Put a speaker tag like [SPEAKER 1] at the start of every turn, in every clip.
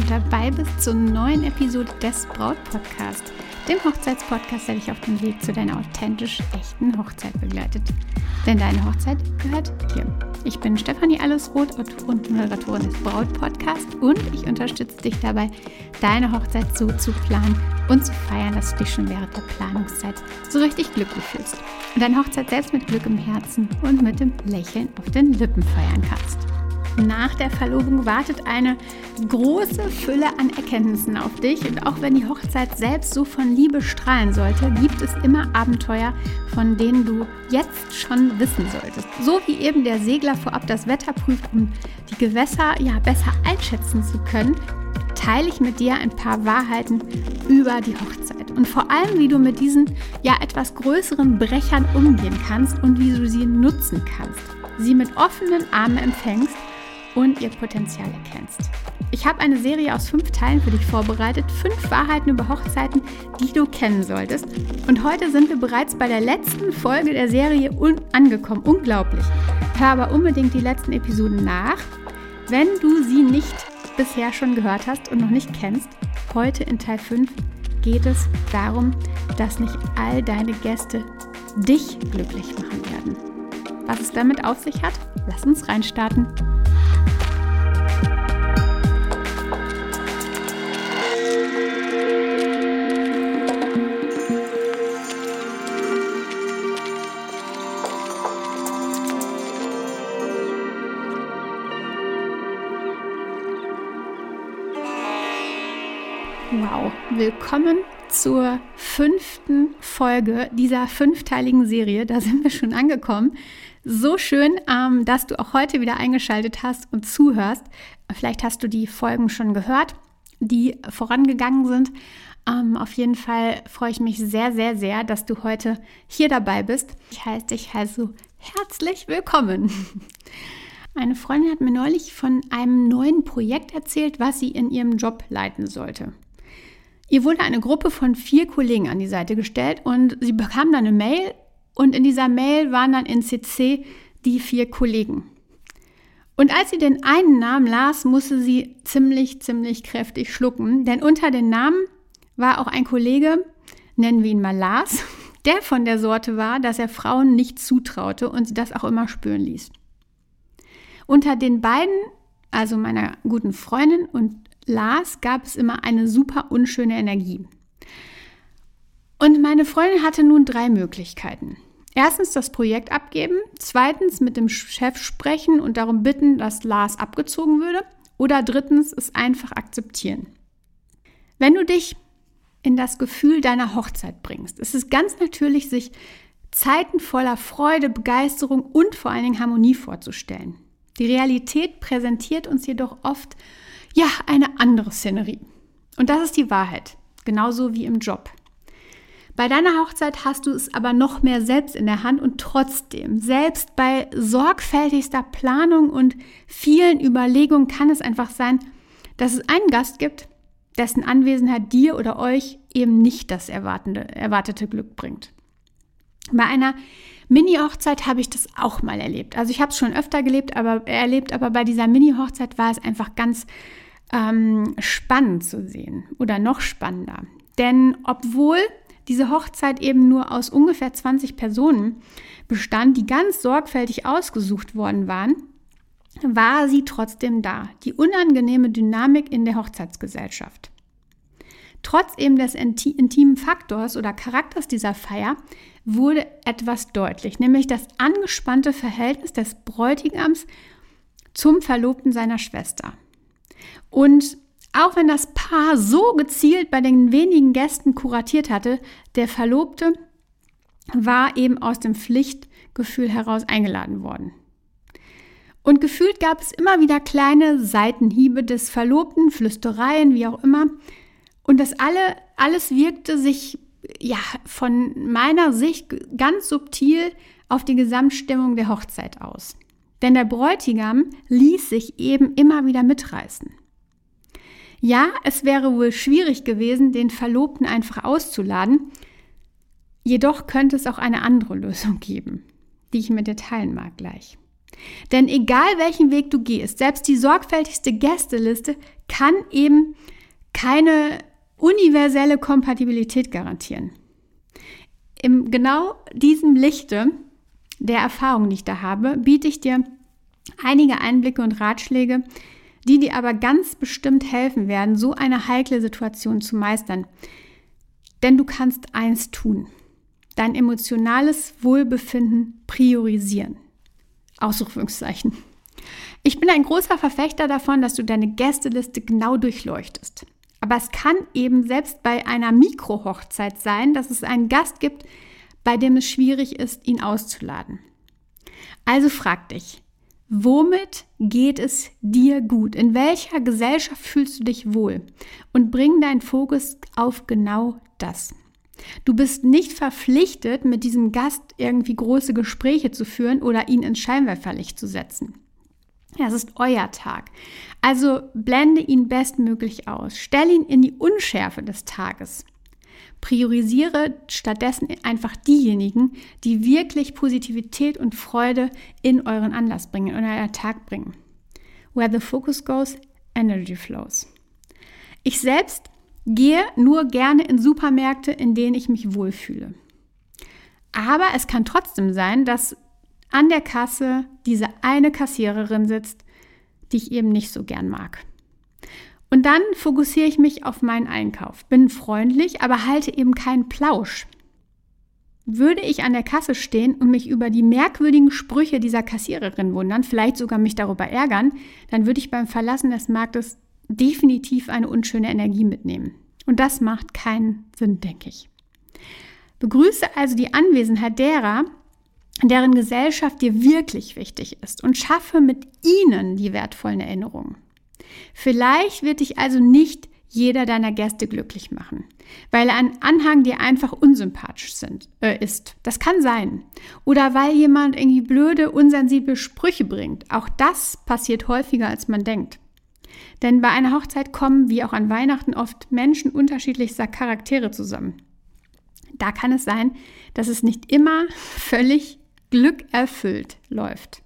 [SPEAKER 1] du dabei bist zur neuen Episode des Braut Podcast, dem Hochzeitspodcast, der dich auf dem Weg zu deiner authentisch echten Hochzeit begleitet. Denn deine Hochzeit gehört dir. Ich bin Stefanie Allesroth, Autorin und Moderatorin des Braut Podcast und ich unterstütze dich dabei, deine Hochzeit so zu planen und zu feiern, dass du dich schon während der Planungszeit so richtig glücklich fühlst und deine Hochzeit selbst mit Glück im Herzen und mit dem Lächeln auf den Lippen feiern kannst. Nach der Verlobung wartet eine große Fülle an Erkenntnissen auf dich und auch wenn die Hochzeit selbst so von Liebe strahlen sollte, gibt es immer Abenteuer, von denen du jetzt schon wissen solltest. So wie eben der Segler vorab das Wetter prüft, um die Gewässer ja besser einschätzen zu können, teile ich mit dir ein paar Wahrheiten über die Hochzeit und vor allem, wie du mit diesen ja etwas größeren Brechern umgehen kannst und wie du sie nutzen kannst. Sie mit offenen Armen empfängst und ihr Potenzial erkennst. Ich habe eine Serie aus fünf Teilen für dich vorbereitet, fünf Wahrheiten über Hochzeiten, die du kennen solltest. Und heute sind wir bereits bei der letzten Folge der Serie angekommen. Unglaublich. Hör aber unbedingt die letzten Episoden nach, wenn du sie nicht bisher schon gehört hast und noch nicht kennst. Heute in Teil 5 geht es darum, dass nicht all deine Gäste dich glücklich machen werden. Was es damit auf sich hat, lass uns reinstarten. Willkommen zur fünften Folge dieser fünfteiligen Serie. Da sind wir schon angekommen. So schön, ähm, dass du auch heute wieder eingeschaltet hast und zuhörst. Vielleicht hast du die Folgen schon gehört, die vorangegangen sind. Ähm, auf jeden Fall freue ich mich sehr, sehr, sehr, dass du heute hier dabei bist. Ich heiße dich also herzlich willkommen. Eine Freundin hat mir neulich von einem neuen Projekt erzählt, was sie in ihrem Job leiten sollte. Ihr wurde eine Gruppe von vier Kollegen an die Seite gestellt und sie bekam dann eine Mail und in dieser Mail waren dann in CC die vier Kollegen. Und als sie den einen Namen las, musste sie ziemlich, ziemlich kräftig schlucken, denn unter den Namen war auch ein Kollege, nennen wir ihn mal Lars, der von der Sorte war, dass er Frauen nicht zutraute und sie das auch immer spüren ließ. Unter den beiden, also meiner guten Freundin und Lars gab es immer eine super unschöne Energie. Und meine Freundin hatte nun drei Möglichkeiten. Erstens das Projekt abgeben, zweitens mit dem Chef sprechen und darum bitten, dass Lars abgezogen würde oder drittens es einfach akzeptieren. Wenn du dich in das Gefühl deiner Hochzeit bringst, ist es ganz natürlich, sich Zeiten voller Freude, Begeisterung und vor allen Dingen Harmonie vorzustellen. Die Realität präsentiert uns jedoch oft ja, eine andere Szenerie. Und das ist die Wahrheit, genauso wie im Job. Bei deiner Hochzeit hast du es aber noch mehr selbst in der Hand und trotzdem, selbst bei sorgfältigster Planung und vielen Überlegungen kann es einfach sein, dass es einen Gast gibt, dessen Anwesenheit dir oder euch eben nicht das erwartete Glück bringt. Bei einer Mini-Hochzeit habe ich das auch mal erlebt. Also ich habe es schon öfter gelebt, aber erlebt, aber bei dieser Mini-Hochzeit war es einfach ganz ähm, spannend zu sehen oder noch spannender. Denn obwohl diese Hochzeit eben nur aus ungefähr 20 Personen bestand, die ganz sorgfältig ausgesucht worden waren, war sie trotzdem da. Die unangenehme Dynamik in der Hochzeitsgesellschaft. Trotz eben des intimen Faktors oder Charakters dieser Feier wurde etwas deutlich, nämlich das angespannte Verhältnis des Bräutigams zum Verlobten seiner Schwester. Und auch wenn das Paar so gezielt bei den wenigen Gästen kuratiert hatte, der Verlobte war eben aus dem Pflichtgefühl heraus eingeladen worden. Und gefühlt gab es immer wieder kleine Seitenhiebe des Verlobten, Flüstereien, wie auch immer. Und das alle, alles wirkte sich ja, von meiner Sicht ganz subtil auf die Gesamtstimmung der Hochzeit aus. Denn der Bräutigam ließ sich eben immer wieder mitreißen. Ja, es wäre wohl schwierig gewesen, den Verlobten einfach auszuladen. Jedoch könnte es auch eine andere Lösung geben, die ich mit dir teilen mag gleich. Denn egal welchen Weg du gehst, selbst die sorgfältigste Gästeliste kann eben keine universelle Kompatibilität garantieren. Im genau diesem Lichte der Erfahrung, die ich da habe, biete ich dir einige Einblicke und Ratschläge, die dir aber ganz bestimmt helfen werden, so eine heikle Situation zu meistern. Denn du kannst eins tun, dein emotionales Wohlbefinden priorisieren. Ausrufungszeichen. Ich bin ein großer Verfechter davon, dass du deine Gästeliste genau durchleuchtest. Aber es kann eben selbst bei einer Mikrohochzeit sein, dass es einen Gast gibt, bei dem es schwierig ist, ihn auszuladen. Also frag dich, womit geht es dir gut? In welcher Gesellschaft fühlst du dich wohl? Und bring deinen Fokus auf genau das. Du bist nicht verpflichtet, mit diesem Gast irgendwie große Gespräche zu führen oder ihn ins Scheinwerferlicht zu setzen. Es ist euer Tag. Also blende ihn bestmöglich aus. Stell ihn in die Unschärfe des Tages. Priorisiere stattdessen einfach diejenigen, die wirklich Positivität und Freude in euren Anlass bringen, in euren Tag bringen. Where the focus goes, energy flows. Ich selbst gehe nur gerne in Supermärkte, in denen ich mich wohlfühle. Aber es kann trotzdem sein, dass an der Kasse diese eine Kassiererin sitzt, die ich eben nicht so gern mag. Und dann fokussiere ich mich auf meinen Einkauf, bin freundlich, aber halte eben keinen Plausch. Würde ich an der Kasse stehen und mich über die merkwürdigen Sprüche dieser Kassiererin wundern, vielleicht sogar mich darüber ärgern, dann würde ich beim Verlassen des Marktes definitiv eine unschöne Energie mitnehmen. Und das macht keinen Sinn, denke ich. Begrüße also die Anwesenheit derer, deren Gesellschaft dir wirklich wichtig ist und schaffe mit ihnen die wertvollen Erinnerungen. Vielleicht wird dich also nicht jeder deiner Gäste glücklich machen, weil ein Anhang dir einfach unsympathisch sind, äh, ist. Das kann sein. Oder weil jemand irgendwie blöde, unsensible Sprüche bringt. Auch das passiert häufiger, als man denkt. Denn bei einer Hochzeit kommen, wie auch an Weihnachten, oft Menschen unterschiedlichster Charaktere zusammen. Da kann es sein, dass es nicht immer völlig glückerfüllt läuft.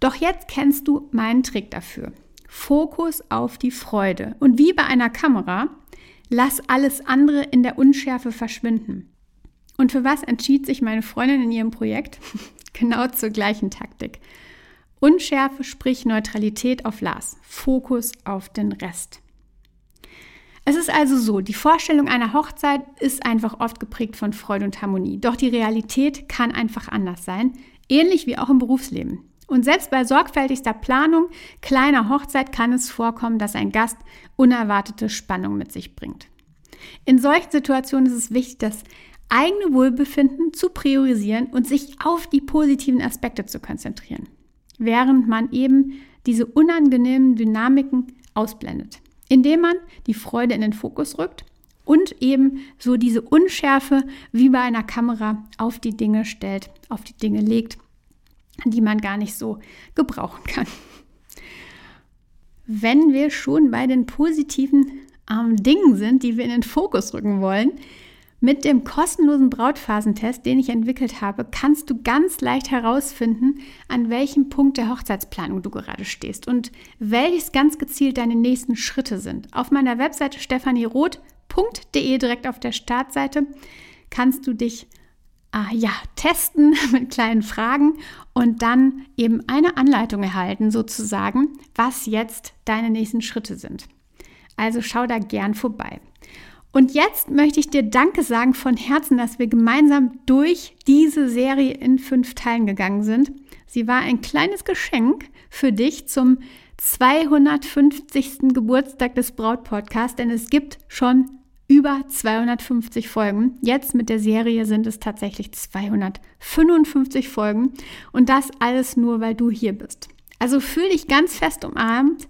[SPEAKER 1] Doch jetzt kennst du meinen Trick dafür. Fokus auf die Freude. Und wie bei einer Kamera, lass alles andere in der Unschärfe verschwinden. Und für was entschied sich meine Freundin in ihrem Projekt? genau zur gleichen Taktik. Unschärfe, sprich Neutralität auf Lars. Fokus auf den Rest. Es ist also so, die Vorstellung einer Hochzeit ist einfach oft geprägt von Freude und Harmonie. Doch die Realität kann einfach anders sein, ähnlich wie auch im Berufsleben. Und selbst bei sorgfältigster Planung kleiner Hochzeit kann es vorkommen, dass ein Gast unerwartete Spannung mit sich bringt. In solchen Situationen ist es wichtig, das eigene Wohlbefinden zu priorisieren und sich auf die positiven Aspekte zu konzentrieren, während man eben diese unangenehmen Dynamiken ausblendet indem man die Freude in den Fokus rückt und eben so diese Unschärfe wie bei einer Kamera auf die Dinge stellt, auf die Dinge legt, die man gar nicht so gebrauchen kann. Wenn wir schon bei den positiven ähm, Dingen sind, die wir in den Fokus rücken wollen, mit dem kostenlosen Brautphasentest, den ich entwickelt habe, kannst du ganz leicht herausfinden, an welchem Punkt der Hochzeitsplanung du gerade stehst und welches ganz gezielt deine nächsten Schritte sind. Auf meiner Webseite stephanieroth.de direkt auf der Startseite kannst du dich äh, ja, testen mit kleinen Fragen und dann eben eine Anleitung erhalten, sozusagen, was jetzt deine nächsten Schritte sind. Also schau da gern vorbei. Und jetzt möchte ich dir Danke sagen von Herzen, dass wir gemeinsam durch diese Serie in fünf Teilen gegangen sind. Sie war ein kleines Geschenk für dich zum 250. Geburtstag des Braut-Podcasts, denn es gibt schon über 250 Folgen. Jetzt mit der Serie sind es tatsächlich 255 Folgen und das alles nur, weil du hier bist. Also fühl dich ganz fest umarmt.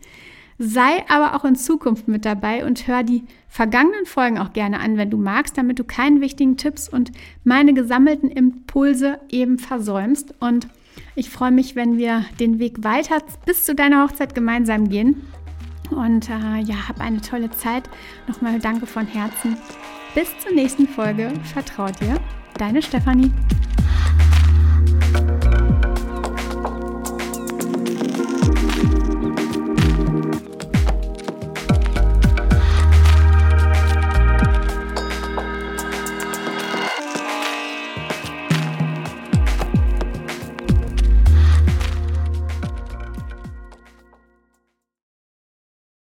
[SPEAKER 1] Sei aber auch in Zukunft mit dabei und hör die vergangenen Folgen auch gerne an, wenn du magst, damit du keinen wichtigen Tipps und meine gesammelten Impulse eben versäumst. Und ich freue mich, wenn wir den Weg weiter bis zu deiner Hochzeit gemeinsam gehen Und äh, ja, hab eine tolle Zeit. Nochmal danke von Herzen. Bis zur nächsten Folge. Vertraut dir. Deine Stefanie.